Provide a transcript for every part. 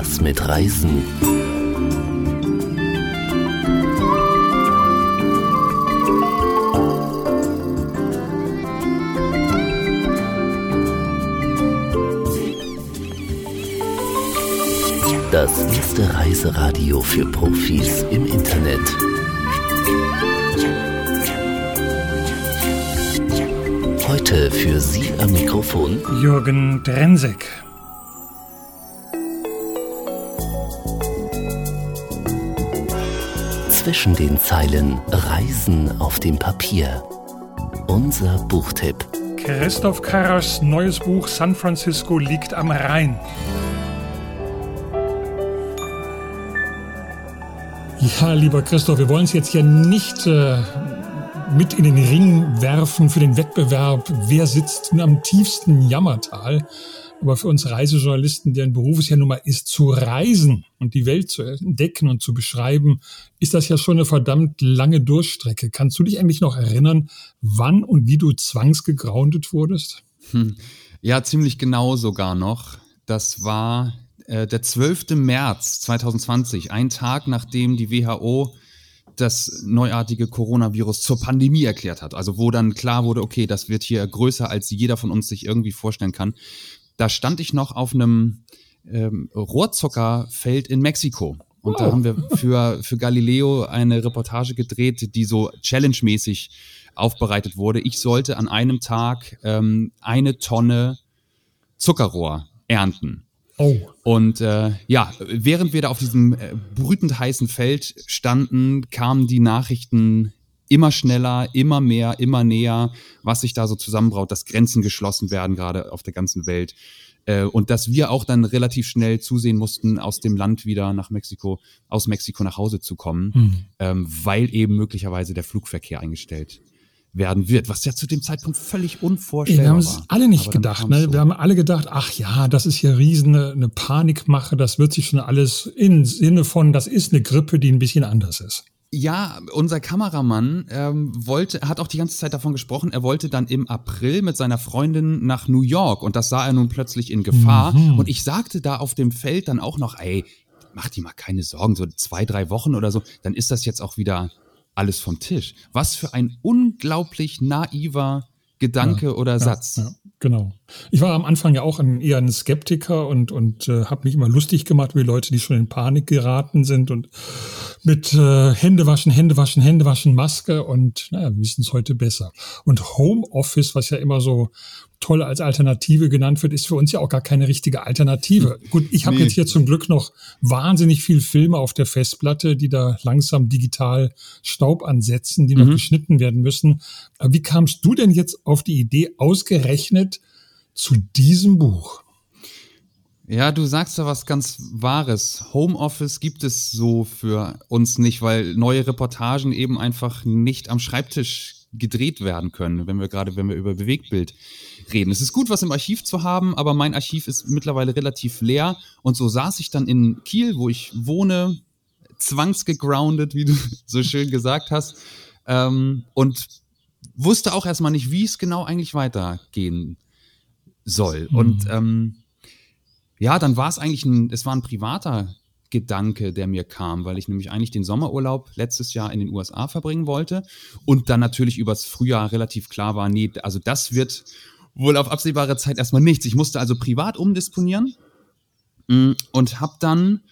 Was mit Reisen. Das erste Reiseradio für Profis im Internet. Heute für Sie am Mikrofon Jürgen Drensek. Zwischen den Zeilen Reisen auf dem Papier. Unser Buchtipp. Christoph Karras neues Buch San Francisco liegt am Rhein. Ja, lieber Christoph, wir wollen es jetzt hier nicht äh, mit in den Ring werfen für den Wettbewerb, wer sitzt am tiefsten Jammertal. Aber für uns Reisejournalisten, deren Beruf es ja nun mal ist, zu reisen und die Welt zu entdecken und zu beschreiben, ist das ja schon eine verdammt lange Durchstrecke. Kannst du dich eigentlich noch erinnern, wann und wie du zwangsgegroundet wurdest? Hm. Ja, ziemlich genau sogar noch. Das war äh, der 12. März 2020, ein Tag nachdem die WHO das neuartige Coronavirus zur Pandemie erklärt hat. Also wo dann klar wurde, okay, das wird hier größer, als jeder von uns sich irgendwie vorstellen kann. Da stand ich noch auf einem ähm, Rohrzuckerfeld in Mexiko. Und oh. da haben wir für, für Galileo eine Reportage gedreht, die so challenge-mäßig aufbereitet wurde. Ich sollte an einem Tag ähm, eine Tonne Zuckerrohr ernten. Oh. Und äh, ja, während wir da auf diesem äh, brütend heißen Feld standen, kamen die Nachrichten immer schneller, immer mehr, immer näher, was sich da so zusammenbraut, dass Grenzen geschlossen werden, gerade auf der ganzen Welt. Äh, und dass wir auch dann relativ schnell zusehen mussten, aus dem Land wieder nach Mexiko, aus Mexiko nach Hause zu kommen, mhm. ähm, weil eben möglicherweise der Flugverkehr eingestellt werden wird, was ja zu dem Zeitpunkt völlig unvorstellbar war. Wir haben es alle nicht gedacht. Ne? So. Wir haben alle gedacht, ach ja, das ist hier riesen eine, eine Panikmache, das wird sich schon alles im Sinne von, das ist eine Grippe, die ein bisschen anders ist. Ja, unser Kameramann ähm, wollte, hat auch die ganze Zeit davon gesprochen, er wollte dann im April mit seiner Freundin nach New York und das sah er nun plötzlich in Gefahr. Mhm. Und ich sagte da auf dem Feld dann auch noch, ey, mach dir mal keine Sorgen, so zwei, drei Wochen oder so, dann ist das jetzt auch wieder alles vom Tisch. Was für ein unglaublich naiver Gedanke ja, oder Satz. Ja, genau. Ich war am Anfang ja auch ein, eher ein Skeptiker und, und äh, habe mich immer lustig gemacht über Leute, die schon in Panik geraten sind und mit äh, Hände waschen, Hände waschen, Hände waschen, Maske und naja, wir wissen es heute besser. Und Homeoffice, was ja immer so toll als Alternative genannt wird, ist für uns ja auch gar keine richtige Alternative. Hm. Gut, ich habe nee. jetzt hier zum Glück noch wahnsinnig viel Filme auf der Festplatte, die da langsam digital Staub ansetzen, die mhm. noch geschnitten werden müssen. Aber wie kamst du denn jetzt auf die Idee, ausgerechnet zu diesem Buch? Ja, du sagst da was ganz Wahres. Homeoffice gibt es so für uns nicht, weil neue Reportagen eben einfach nicht am Schreibtisch gedreht werden können, wenn wir gerade, wenn wir über Bewegtbild reden. Es ist gut, was im Archiv zu haben, aber mein Archiv ist mittlerweile relativ leer und so saß ich dann in Kiel, wo ich wohne, zwangsgegroundet, wie du so schön gesagt hast, ähm, und wusste auch erstmal nicht, wie es genau eigentlich weitergehen soll. Mhm. Und ähm, ja, dann war es eigentlich ein, es war ein privater Gedanke, der mir kam, weil ich nämlich eigentlich den Sommerurlaub letztes Jahr in den USA verbringen wollte und dann natürlich übers Frühjahr relativ klar war, nee, also das wird wohl auf absehbare Zeit erstmal nichts. Ich musste also privat umdisponieren mm, und habe dann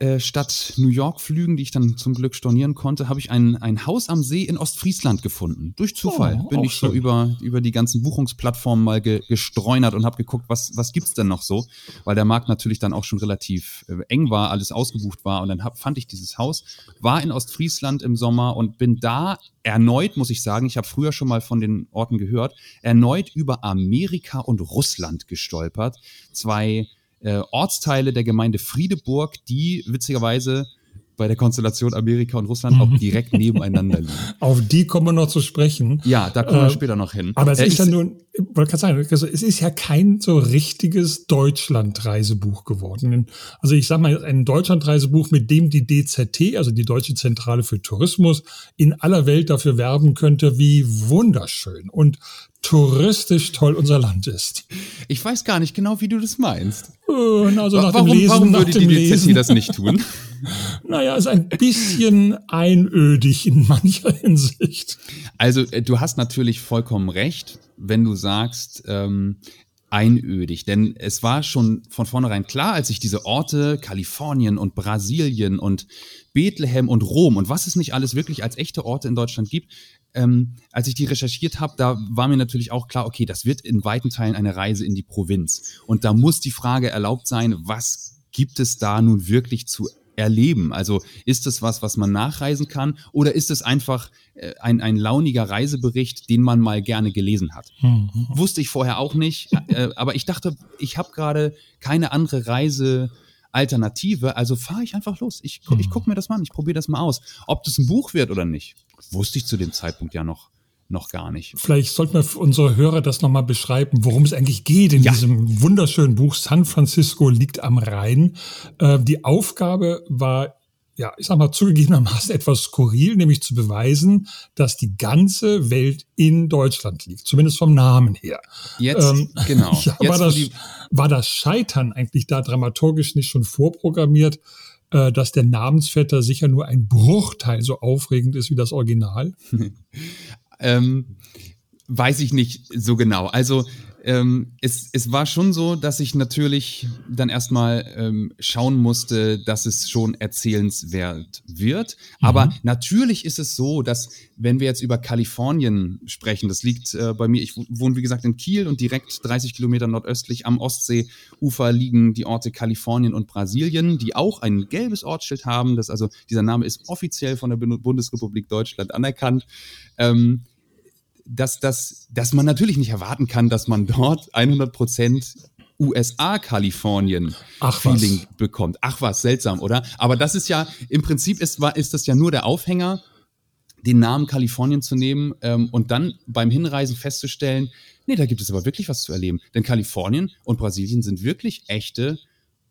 äh, statt New York Flügen, die ich dann zum Glück stornieren konnte, habe ich ein, ein Haus am See in Ostfriesland gefunden. Durch Zufall oh, bin ich schön. so über, über die ganzen Buchungsplattformen mal ge, gestreunert und habe geguckt, was, was gibt's denn noch so? Weil der Markt natürlich dann auch schon relativ äh, eng war, alles ausgebucht war. Und dann hab, fand ich dieses Haus, war in Ostfriesland im Sommer und bin da erneut, muss ich sagen, ich habe früher schon mal von den Orten gehört, erneut über Amerika und Russland gestolpert. Zwei äh, Ortsteile der Gemeinde Friedeburg, die witzigerweise bei der Konstellation Amerika und Russland auch direkt nebeneinander liegen. Auf die kommen wir noch zu sprechen. Ja, da kommen wir äh, später noch hin. Aber es, äh, ist ja nun, wollte gerade sagen, also es ist ja kein so richtiges Deutschland-Reisebuch geworden. Also ich sage mal, ein Deutschland-Reisebuch, mit dem die DZT, also die Deutsche Zentrale für Tourismus, in aller Welt dafür werben könnte, wie wunderschön und touristisch toll unser Land ist. Ich weiß gar nicht genau, wie du das meinst. Also nach warum, dem Lesen, warum nach würde dem die DZT Lesen. das nicht tun? Naja, ist ein bisschen einödig in mancher Hinsicht. Also äh, du hast natürlich vollkommen recht, wenn du sagst, ähm, einödig. Denn es war schon von vornherein klar, als ich diese Orte, Kalifornien und Brasilien und Bethlehem und Rom und was es nicht alles wirklich als echte Orte in Deutschland gibt, ähm, als ich die recherchiert habe, da war mir natürlich auch klar, okay, das wird in weiten Teilen eine Reise in die Provinz. Und da muss die Frage erlaubt sein, was gibt es da nun wirklich zu erleben? Also ist es was, was man nachreisen kann oder ist es einfach äh, ein, ein launiger Reisebericht, den man mal gerne gelesen hat? Mhm. Wusste ich vorher auch nicht, äh, aber ich dachte, ich habe gerade keine andere Reisealternative, also fahre ich einfach los. Ich, ich gucke mir das mal an, ich probiere das mal aus. Ob das ein Buch wird oder nicht, wusste ich zu dem Zeitpunkt ja noch, noch gar nicht. Vielleicht sollten wir für unsere Hörer das nochmal beschreiben, worum es eigentlich geht in Ja. diesem wunderschönen Buch San Francisco liegt am Rhein. Äh, die Aufgabe war, ja, ich sag mal, zugegebenermaßen etwas skurril, nämlich zu beweisen, dass die ganze Welt in Deutschland liegt, zumindest vom Namen her. Jetzt, Ähm, genau. Ja, Jetzt, war, das, war das Scheitern eigentlich da dramaturgisch nicht schon vorprogrammiert, äh, dass der Namensvetter sicher nur ein Bruchteil so aufregend ist wie das Original? ähm, weiß ich nicht so genau. Also ähm, es, es war schon so, dass ich natürlich dann erstmal ähm, schauen musste, dass es schon erzählenswert wird. Aber natürlich ist es so, dass wenn wir jetzt über Kalifornien sprechen, das liegt äh, bei mir, ich wohne wie gesagt in Kiel und direkt 30 Kilometer nordöstlich am Ostseeufer liegen die Orte Kalifornien und Brasilien, die auch ein gelbes Ortsschild haben. Das also dieser Name ist offiziell von der Bund- Bundesrepublik Deutschland anerkannt. Ähm, dass, dass, dass man natürlich nicht erwarten kann, dass man dort 100% USA-Kalifornien Ach was. Feeling bekommt. Ach was, seltsam, oder? Aber das ist ja, im Prinzip ist, ist das ja nur der Aufhänger, den Namen Kalifornien zu nehmen ähm, und dann beim Hinreisen festzustellen, nee, da gibt es aber wirklich was zu erleben. Denn Kalifornien und Brasilien sind wirklich echte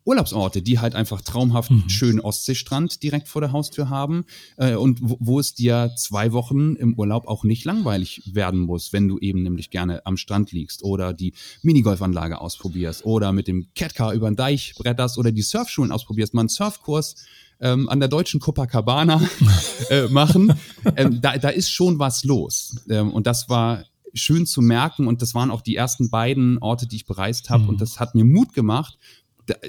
Urlaubsorte, die halt einfach traumhaft schönen Ostseestrand direkt vor der Haustür haben äh, und wo, wo es dir zwei Wochen im Urlaub auch nicht langweilig werden muss, wenn du eben nämlich gerne am Strand liegst oder die Minigolfanlage ausprobierst oder mit dem Catcar über den Deich bretterst oder die Surfschulen ausprobierst, mal einen Surfkurs ähm, an der deutschen Copacabana äh, machen. Ähm, da, da ist schon was los. Ähm, und das war schön zu merken und das waren auch die ersten beiden Orte, die ich bereist habe und das hat mir Mut gemacht,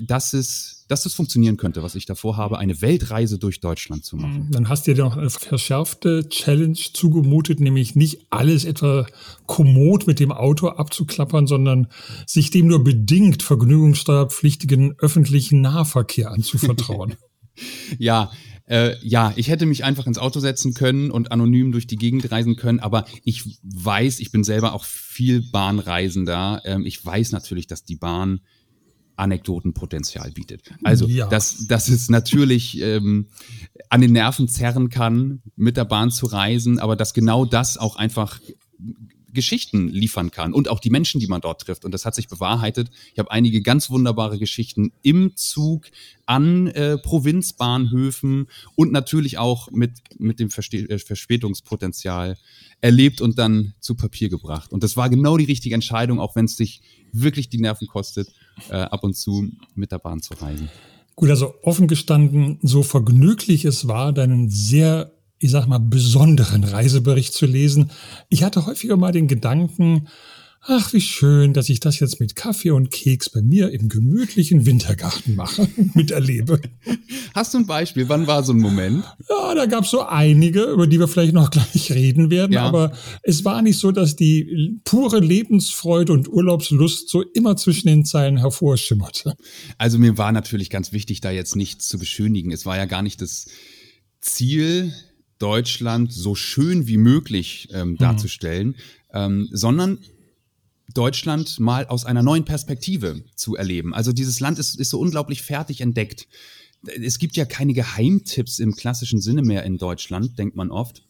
dass es, dass es funktionieren könnte, was ich davor habe, eine Weltreise durch Deutschland zu machen. Dann hast du dir noch eine verschärfte Challenge zugemutet, nämlich nicht alles etwa kommod mit dem Auto abzuklappern, sondern sich dem nur bedingt vergnügungssteuerpflichtigen öffentlichen Nahverkehr anzuvertrauen. Ja, äh, ja, ich hätte mich einfach ins Auto setzen können und anonym durch die Gegend reisen können, aber ich weiß, ich bin selber auch viel Bahnreisender. Ähm, ich weiß natürlich, dass die Bahn Anekdotenpotenzial bietet. Also, Ja. dass, dass es natürlich ähm, an den Nerven zerren kann, mit der Bahn zu reisen, aber dass genau das auch einfach Geschichten liefern kann und auch die Menschen, die man dort trifft. Und das hat sich bewahrheitet. Ich habe einige ganz wunderbare Geschichten im Zug an äh, Provinzbahnhöfen und natürlich auch mit, mit dem Verste äh, Verspätungspotenzial erlebt und dann zu Papier gebracht. Und das war genau die richtige Entscheidung, auch wenn es dich wirklich die Nerven kostet, äh, ab und zu mit der Bahn zu reisen. Gut, also offen gestanden, so vergnüglich es war, deinen sehr, ich sag mal, besonderen Reisebericht zu lesen. Ich hatte häufiger mal den Gedanken, ach, wie schön, dass ich das jetzt mit Kaffee und Keks bei mir im gemütlichen Wintergarten mache, miterlebe. Hast du ein Beispiel? Wann war so ein Moment? Ja, da gab es so einige, über die wir vielleicht noch gleich reden werden, Ja. aber es war nicht so, dass die pure Lebensfreude und Urlaubslust so immer zwischen den Zeilen hervorschimmerte. Also mir war natürlich ganz wichtig, da jetzt nichts zu beschönigen. Es war ja gar nicht das Ziel, Deutschland so schön wie möglich ähm, darzustellen, ähm, sondern Deutschland mal aus einer neuen Perspektive zu erleben. Also dieses Land ist, ist so unglaublich fertig entdeckt. Es gibt ja keine Geheimtipps im klassischen Sinne mehr in Deutschland, denkt man oft.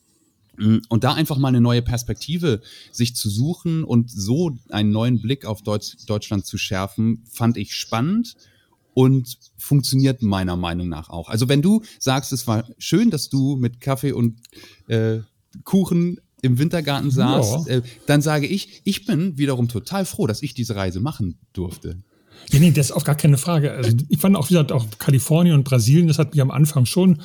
Mm, und da einfach mal eine neue Perspektive sich zu suchen und so einen neuen Blick auf Deutsch, Deutschland zu schärfen, fand ich spannend und funktioniert meiner Meinung nach auch. Also wenn du sagst, es war schön, dass du mit Kaffee und äh, Kuchen im Wintergarten saßt, ja. äh, dann sage ich, ich bin wiederum total froh, dass ich diese Reise machen durfte. Ja, nee, das ist auch gar keine Frage. Also ich fand auch, wie gesagt, auch Kalifornien und Brasilien, das hat mich am Anfang schon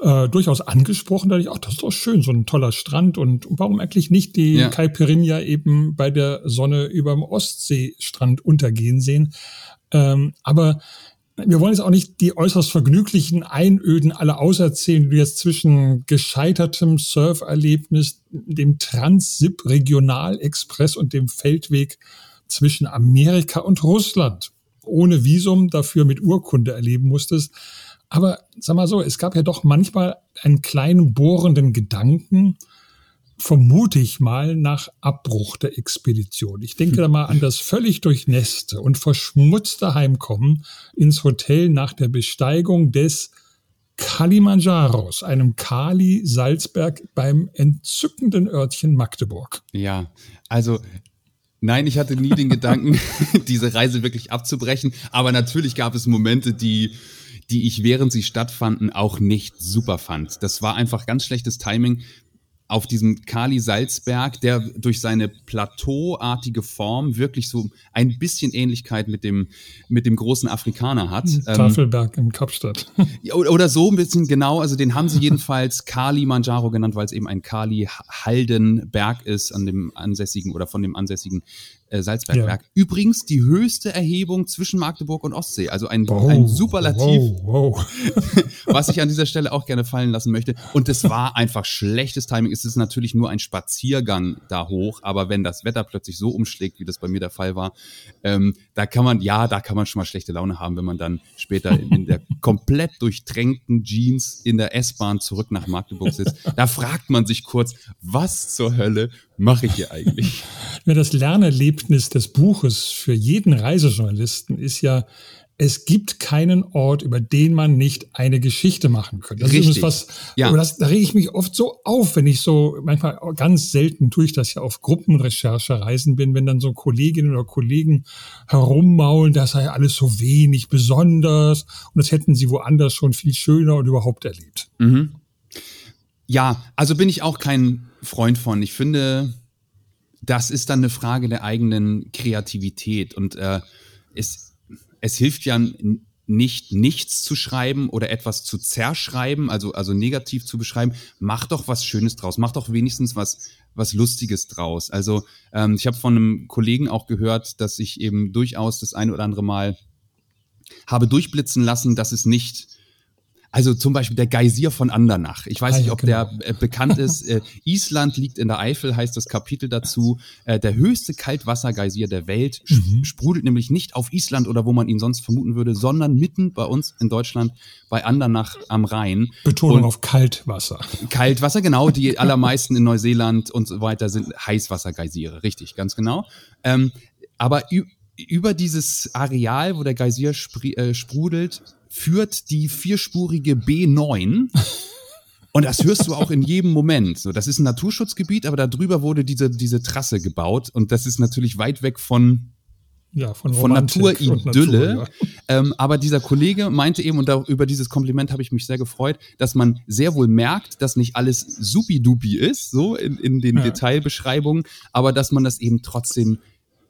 äh, durchaus angesprochen. Da dachte ich, ach, das ist doch schön, so ein toller Strand. Und warum eigentlich nicht die ja. Caipirinha eben bei der Sonne über dem Ostseestrand untergehen sehen? Ähm, aber wir wollen jetzt auch nicht die äußerst vergnüglichen Einöden alle auserzählen, die jetzt zwischen gescheitertem Surferlebnis, dem Transsip Regionalexpress und dem Feldweg zwischen Amerika und Russland ohne Visum dafür mit Urkunde erleben musstest. Aber sag mal so, es gab ja doch manchmal einen kleinen bohrenden Gedanken, vermute ich mal, nach Abbruch der Expedition. Ich denke da mal an das völlig durchnässte und verschmutzte Heimkommen ins Hotel nach der Besteigung des Kalimanjaros, einem Kali-Salzberg beim entzückenden Örtchen Magdeburg. Ja, also Nein, ich hatte nie den Gedanken, diese Reise wirklich abzubrechen. Aber natürlich gab es Momente, die, die ich während sie stattfanden auch nicht super fand. Das war einfach ganz schlechtes Timing auf diesem Kali Salzberg, der durch seine plateauartige Form wirklich so ein bisschen Ähnlichkeit mit dem, mit dem großen Afrikaner hat. Hm, ähm, Tafelberg ähm, in Kapstadt. Oder so ein bisschen genau, also den haben sie jedenfalls Kali Manjaro genannt, weil es eben ein Kali Haldenberg ist an dem ansässigen oder von dem ansässigen äh, Salzbergwerk. Ja. Übrigens die höchste Erhebung zwischen Magdeburg und Ostsee. Also ein, wow, ein Superlativ, wow, wow. was ich an dieser Stelle auch gerne fallen lassen möchte. Und es war einfach schlechtes Timing. Es ist natürlich nur ein Spaziergang da hoch, aber wenn das Wetter plötzlich so umschlägt, wie das bei mir der Fall war, ähm, da kann man, ja, da kann man schon mal schlechte Laune haben, wenn man dann später in, der komplett durchtränkten Jeans in der S-Bahn zurück nach Magdeburg sitzt. Da fragt man sich kurz, was zur Hölle mache ich hier eigentlich? Ja, das Lernerlebnis des Buches für jeden Reisejournalisten ist ja, es gibt keinen Ort, über den man nicht eine Geschichte machen könnte. Das Richtig. ist was, ja. das, da rege ich mich oft so auf, wenn ich so, manchmal ganz selten tue ich das ja auf Gruppenrecherchereisen bin, wenn dann so Kolleginnen oder Kollegen herummaulen, das sei alles so wenig besonders und das hätten sie woanders schon viel schöner und überhaupt erlebt. Mhm. Ja, also bin ich auch kein Freund von. Ich finde, das ist dann eine Frage der eigenen Kreativität und äh, es, es hilft ja nicht nichts zu schreiben oder etwas zu zerschreiben, also also negativ zu beschreiben. Mach doch was Schönes draus. Mach doch wenigstens was was Lustiges draus. Also ähm, ich habe von einem Kollegen auch gehört, dass ich eben durchaus das eine oder andere Mal habe durchblitzen lassen, dass es nicht also zum Beispiel der Geysir von Andernach. Ich weiß ah, nicht, ob genau. der äh, bekannt ist. Äh, Island liegt in der Eifel, heißt das Kapitel dazu. Äh, der höchste Kaltwassergeysir der Welt mhm. sprudelt nämlich nicht auf Island oder wo man ihn sonst vermuten würde, sondern mitten bei uns in Deutschland bei Andernach am Rhein. Betonung und auf Kaltwasser. Kaltwasser, genau. Die allermeisten in Neuseeland und so weiter sind Heißwassergeysire. Richtig, ganz genau. Ähm, aber über dieses Areal, wo der Geysir äh, sprudelt, führt die vierspurige B9. Und das hörst du auch in jedem Moment. So, das ist ein Naturschutzgebiet, aber darüber wurde diese, diese Trasse gebaut. Und das ist natürlich weit weg von, ja, von, von Naturidylle. Natur, ja. ähm, aber dieser Kollege meinte eben, und da, über dieses Kompliment habe ich mich sehr gefreut, dass man sehr wohl merkt, dass nicht alles supidupi ist, so in, in den ja. Detailbeschreibungen, aber dass man das eben trotzdem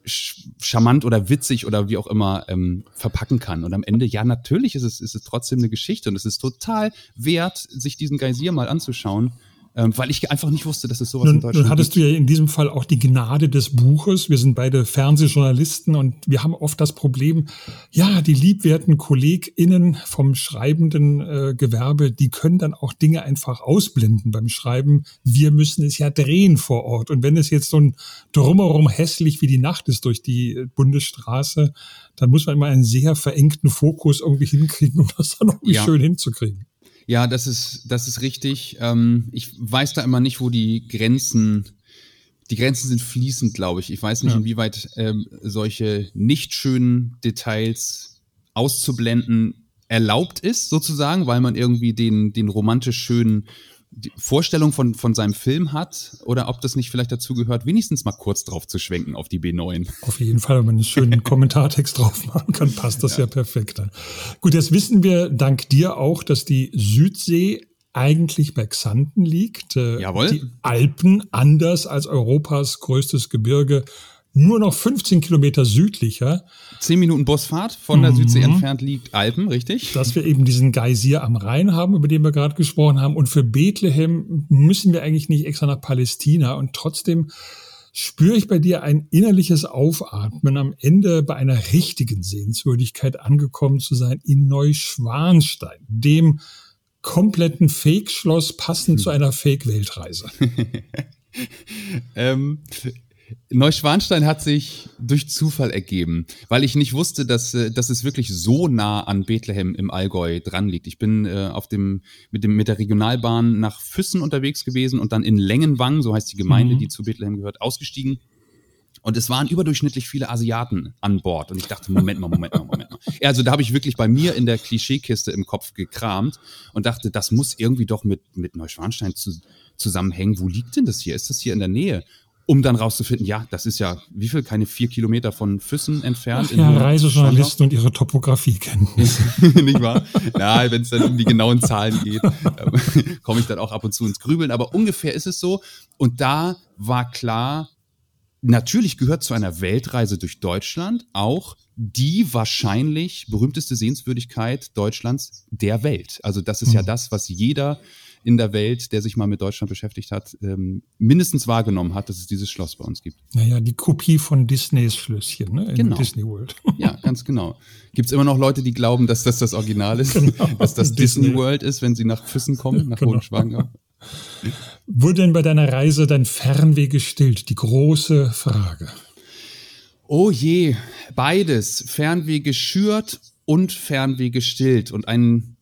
charmant oder witzig oder wie auch immer ähm, verpacken kann. Und am Ende, ja, natürlich ist es, ist es trotzdem eine Geschichte und es ist total wert, sich diesen Geysir mal anzuschauen ähm, weil ich einfach nicht wusste, dass es sowas nun, in Deutschland nun hattest gibt. du ja in diesem Fall auch die Gnade des Buches. Wir sind beide Fernsehjournalisten und wir haben oft das Problem, ja, die liebwerten KollegInnen vom schreibenden äh, Gewerbe, die können dann auch Dinge einfach ausblenden beim Schreiben. Wir müssen es ja drehen vor Ort. Und wenn es jetzt so ein drumherum hässlich wie die Nacht ist durch die Bundesstraße, dann muss man immer einen sehr verengten Fokus irgendwie hinkriegen, um das dann irgendwie ja. schön hinzukriegen. Ja, das ist, das ist richtig. Ähm, ich weiß da immer nicht, wo die Grenzen, die Grenzen sind fließend, glaube ich. Ich weiß nicht, ja. inwieweit ähm, solche nicht schönen Details auszublenden erlaubt ist, sozusagen, weil man irgendwie den, den romantisch schönen Vorstellung von, von seinem Film hat oder ob das nicht vielleicht dazu gehört, wenigstens mal kurz drauf zu schwenken auf die B9. Auf jeden Fall, wenn man einen schönen Kommentartext drauf machen kann, passt das ja, ja perfekt. Gut, jetzt wissen wir dank dir auch, dass die Südsee eigentlich bei Xanten liegt. Äh, Jawohl. Die Alpen, anders als Europas größtes Gebirge, nur noch 15 Kilometer südlicher. Zehn Minuten Busfahrt von der mhm. Südsee entfernt liegt Alpen, richtig? Dass wir eben diesen Geysir am Rhein haben, über den wir gerade gesprochen haben. Und für Bethlehem müssen wir eigentlich nicht extra nach Palästina. Und trotzdem spüre ich bei dir ein innerliches Aufatmen, am Ende bei einer richtigen Sehenswürdigkeit angekommen zu sein in Neuschwanstein, dem kompletten Fake-Schloss passend hm. zu einer Fake-Weltreise. ähm, Neuschwanstein hat sich durch Zufall ergeben, weil ich nicht wusste, dass, äh, dass es wirklich so nah an Bethlehem im Allgäu dran liegt. Ich bin äh, auf dem, mit, dem, mit der Regionalbahn nach Füssen unterwegs gewesen und dann in Längenwang, so heißt die Gemeinde, mhm. die zu Bethlehem gehört, ausgestiegen. Und es waren überdurchschnittlich viele Asiaten an Bord. Und ich dachte, Moment mal, Moment mal, Moment mal. Also da habe ich wirklich bei mir in der Klischeekiste im Kopf gekramt und dachte, das muss irgendwie doch mit, mit Neuschwanstein zu, zusammenhängen. Wo liegt denn das hier? Ist das hier in der Nähe? Um dann rauszufinden, ja, das ist ja, wie viel, keine vier Kilometer von Füssen entfernt. Ach ja, Reisejournalisten und ihre Topografie kennen. Nicht wahr? Ja, wenn es dann um die genauen Zahlen geht, komme ich dann auch ab und zu ins Grübeln. Aber ungefähr ist es so. Und da war klar, natürlich gehört zu einer Weltreise durch Deutschland auch die wahrscheinlich berühmteste Sehenswürdigkeit Deutschlands der Welt. Also das ist mhm. ja das, was jeder in der Welt, der sich mal mit Deutschland beschäftigt hat, ähm, mindestens wahrgenommen hat, dass es dieses Schloss bei uns gibt. Naja, die Kopie von Disneys Schlösschen, ne? In genau. Disney World. Ja, ganz genau. Gibt es immer noch Leute, die glauben, dass das das Original ist, genau. dass das Disney. Disney World ist, wenn sie nach Füssen kommen, nach genau. Hohenschwangau? Wurde denn bei deiner Reise dein Fernweh gestillt? Die große Frage. Oh je, beides. Fernweh geschürt und Fernweh gestillt. Und ein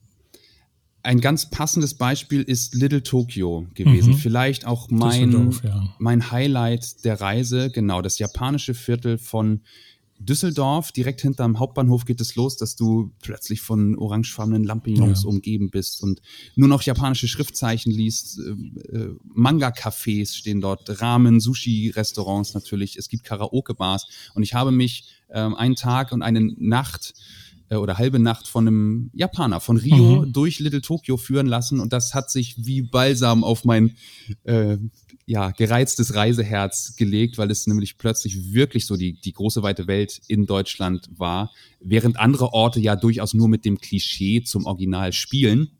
ein ganz passendes Beispiel ist Little Tokyo gewesen. Mhm. Vielleicht auch mein, ja. mein Highlight der Reise, genau, das japanische Viertel von Düsseldorf. Direkt hinterm Hauptbahnhof geht es los, dass du plötzlich von orangefarbenen Lampions ja. umgeben bist und nur noch japanische Schriftzeichen liest. Äh, äh, Manga-Cafés stehen dort, Ramen, Sushi-Restaurants natürlich. Es gibt Karaoke-Bars. Und ich habe mich äh, einen Tag und eine Nacht äh, oder halbe Nacht von einem Japaner von Rio mhm. durch Little Tokyo führen lassen und das hat sich wie Balsam auf mein äh, ja, gereiztes Reiseherz gelegt, weil es nämlich plötzlich wirklich so die, die große weite Welt in Deutschland war, während andere Orte ja durchaus nur mit dem Klischee zum Original spielen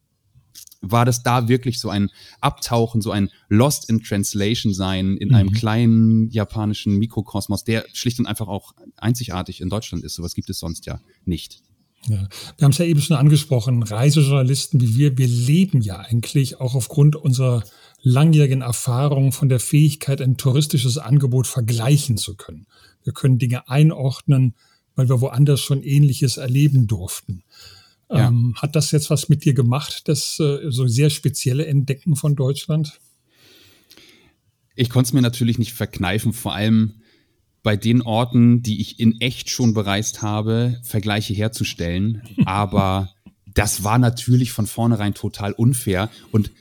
war das da wirklich so ein Abtauchen, so ein Lost in Translation sein in mhm. einem kleinen japanischen Mikrokosmos, der schlicht und einfach auch einzigartig in Deutschland ist. Sowas gibt es sonst ja nicht. Ja. Wir haben es ja eben schon angesprochen, Reisejournalisten wie wir, wir leben ja eigentlich auch aufgrund unserer langjährigen Erfahrung von der Fähigkeit, ein touristisches Angebot vergleichen zu können. Wir können Dinge einordnen, weil wir woanders schon Ähnliches erleben durften. Ja. Ähm, hat das jetzt was mit dir gemacht, das äh, so sehr spezielle Entdecken von Deutschland? Ich konnte es mir natürlich nicht verkneifen, vor allem bei den Orten, die ich in echt schon bereist habe, Vergleiche herzustellen. Aber das war natürlich von vornherein total unfair und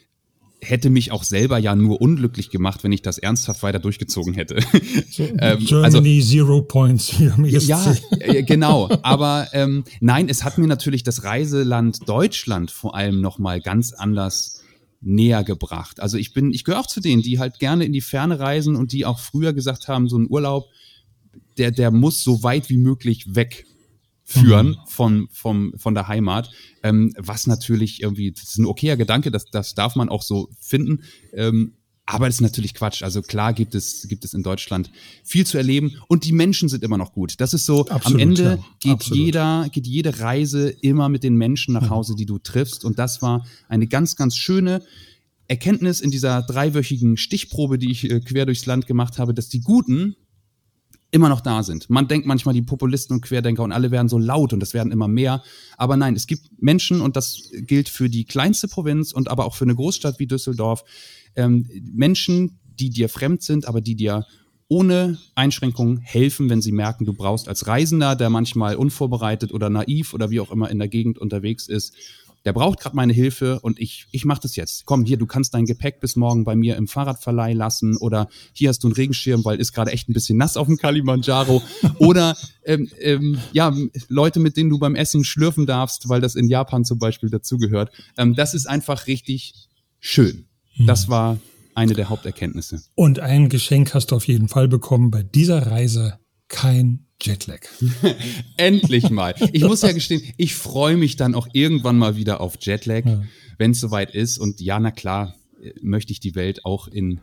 hätte mich auch selber ja nur unglücklich gemacht, wenn ich das ernsthaft weiter durchgezogen hätte. ähm, Germany also, Zero Points hier am ESC. Ja, äh, genau. Aber ähm, nein, es hat mir natürlich das Reiseland Deutschland vor allem noch mal ganz anders näher gebracht. Also ich bin, ich gehöre auch zu denen, die halt gerne in die Ferne reisen und die auch früher gesagt haben, so ein Urlaub der, der muss so weit wie möglich wegführen mhm. von, vom, von der Heimat. Ähm, was natürlich irgendwie, das ist ein okayer Gedanke, das, das darf man auch so finden. Ähm, aber das ist natürlich Quatsch. Also klar gibt es, gibt es in Deutschland viel zu erleben und die Menschen sind immer noch gut. Das ist so, Absolut, am Ende ja. geht Absolut. jeder, geht jede Reise immer mit den Menschen nach Hause, die du triffst. Und das war eine ganz, ganz schöne Erkenntnis in dieser dreiwöchigen Stichprobe, die ich äh, quer durchs Land gemacht habe, dass die Guten immer noch da sind. Man denkt manchmal, die Populisten und Querdenker und alle werden so laut und das werden immer mehr. Aber nein, es gibt Menschen und das gilt für die kleinste Provinz und aber auch für eine Großstadt wie Düsseldorf. Ähm, Menschen, die dir fremd sind, aber die dir ohne Einschränkungen helfen, wenn sie merken, du brauchst als Reisender, der manchmal unvorbereitet oder naiv oder wie auch immer in der Gegend unterwegs ist, der braucht gerade meine Hilfe und ich, ich mache das jetzt. Komm, hier, du kannst dein Gepäck bis morgen bei mir im Fahrradverleih lassen oder hier hast du einen Regenschirm, weil ist gerade echt ein bisschen nass auf dem Kalimanjaro. oder ähm, ähm, ja, Leute, mit denen du beim Essen schlürfen darfst, weil das in Japan zum Beispiel dazugehört. Ähm, das ist einfach richtig schön. Mhm. Das war eine der Haupterkenntnisse. Und ein Geschenk hast du auf jeden Fall bekommen bei dieser Reise. Kein Jetlag. Endlich mal. Ich muss ja gestehen, ich freue mich dann auch irgendwann mal wieder auf Jetlag, ja. wenn es soweit ist. Und ja, na klar, möchte ich die Welt auch in,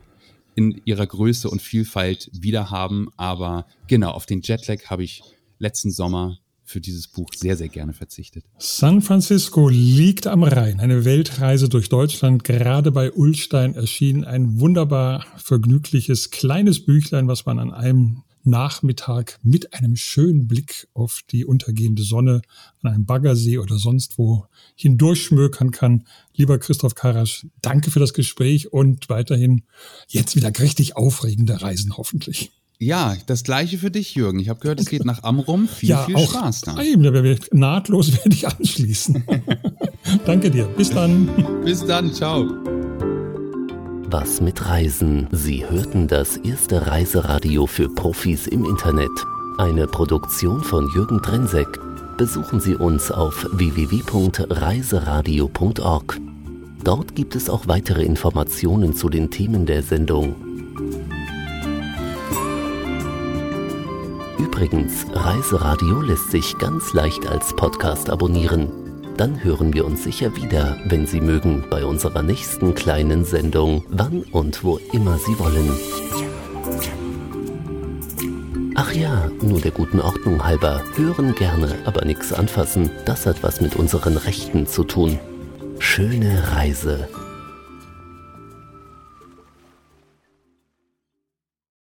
in ihrer Größe und Vielfalt wiederhaben. Aber genau, auf den Jetlag habe ich letzten Sommer für dieses Buch sehr, sehr gerne verzichtet. San Francisco liegt am Rhein. Eine Weltreise durch Deutschland. Gerade bei Ulstein erschien ein wunderbar vergnügliches kleines Büchlein, was man an einem Nachmittag mit einem schönen Blick auf die untergehende Sonne an einem Baggersee oder sonst wo hindurchschmökern kann. Lieber Christoph Karasch, danke für das Gespräch und weiterhin jetzt wieder richtig aufregende Reisen hoffentlich. Ja, das gleiche für dich, Jürgen. Ich habe gehört, es geht nach Amrum. Viel, ja, viel auch Spaß da. Nahtlos werde ich anschließen. Danke dir. Bis dann. Bis dann. Ciao. Was mit Reisen? Sie hörten das erste Reiseradio für Profis im Internet. Eine Produktion von Jürgen Drensek. Besuchen Sie uns auf www.reiseradio.org. Dort gibt es auch weitere Informationen zu den Themen der Sendung. Übrigens, Reiseradio lässt sich ganz leicht als Podcast abonnieren. Dann hören wir uns sicher wieder, wenn Sie mögen, bei unserer nächsten kleinen Sendung, wann und wo immer Sie wollen. Ach ja, nur der guten Ordnung halber. Hören gerne, aber nichts anfassen. Das hat was mit unseren Rechten zu tun. Schöne Reise